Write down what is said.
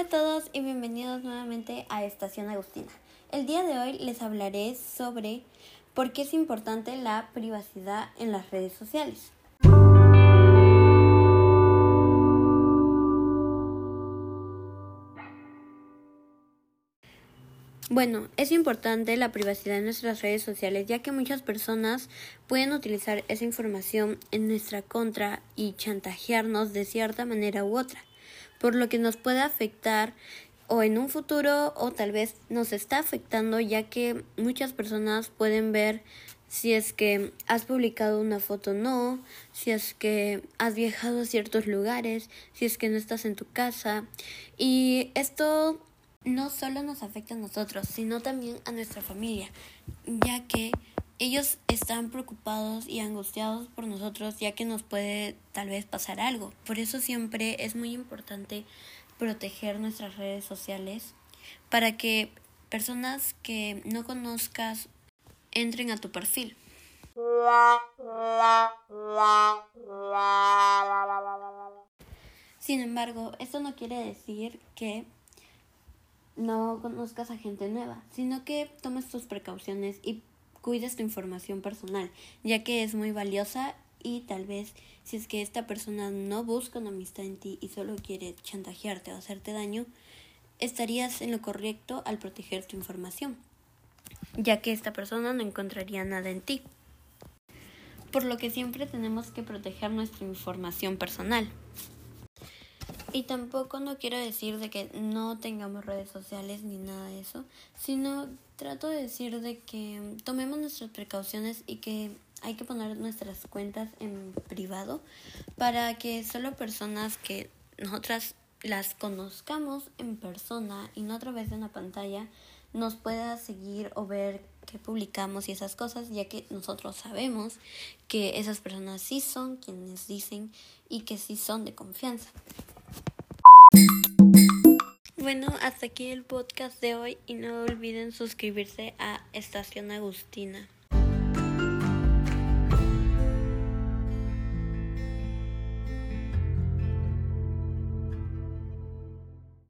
Hola a todos y bienvenidos nuevamente a Estación Agustina. El día de hoy les hablaré sobre por qué es importante la privacidad en las redes sociales. Bueno, es importante la privacidad en nuestras redes sociales ya que muchas personas pueden utilizar esa información en nuestra contra y chantajearnos de cierta manera u otra, por lo que nos puede afectar o en un futuro o tal vez nos está afectando ya que muchas personas pueden ver si es que has publicado una foto o no, si es que has viajado a ciertos lugares, si es que no estás en tu casa. Y esto no solo nos afecta a nosotros, sino también a nuestra familia, ya que ellos están preocupados y angustiados por nosotros, ya que nos puede tal vez pasar algo. Por eso siempre es muy importante proteger nuestras redes sociales para que personas que no conozcas entren a tu perfil. Sin embargo, esto no quiere decir que no conozcas a gente nueva, sino que tomes tus precauciones y cuides tu información personal, ya que es muy valiosa y tal vez si es que esta persona no busca una amistad en ti y solo quiere chantajearte o hacerte daño, estarías en lo correcto al proteger tu información, ya que esta persona no encontraría nada en ti. Por lo que siempre tenemos que proteger nuestra información personal. Y tampoco no quiero decir de que no tengamos redes sociales ni nada de eso, sino trato de decir de que tomemos nuestras precauciones y que hay que poner nuestras cuentas en privado para que solo personas que nosotras las conozcamos en persona y no a través de una pantalla nos pueda seguir o ver qué publicamos y esas cosas, ya que nosotros sabemos que esas personas sí son quienes dicen y que sí son de confianza. Bueno, hasta aquí el podcast de hoy y no olviden suscribirse a Estación Agustina.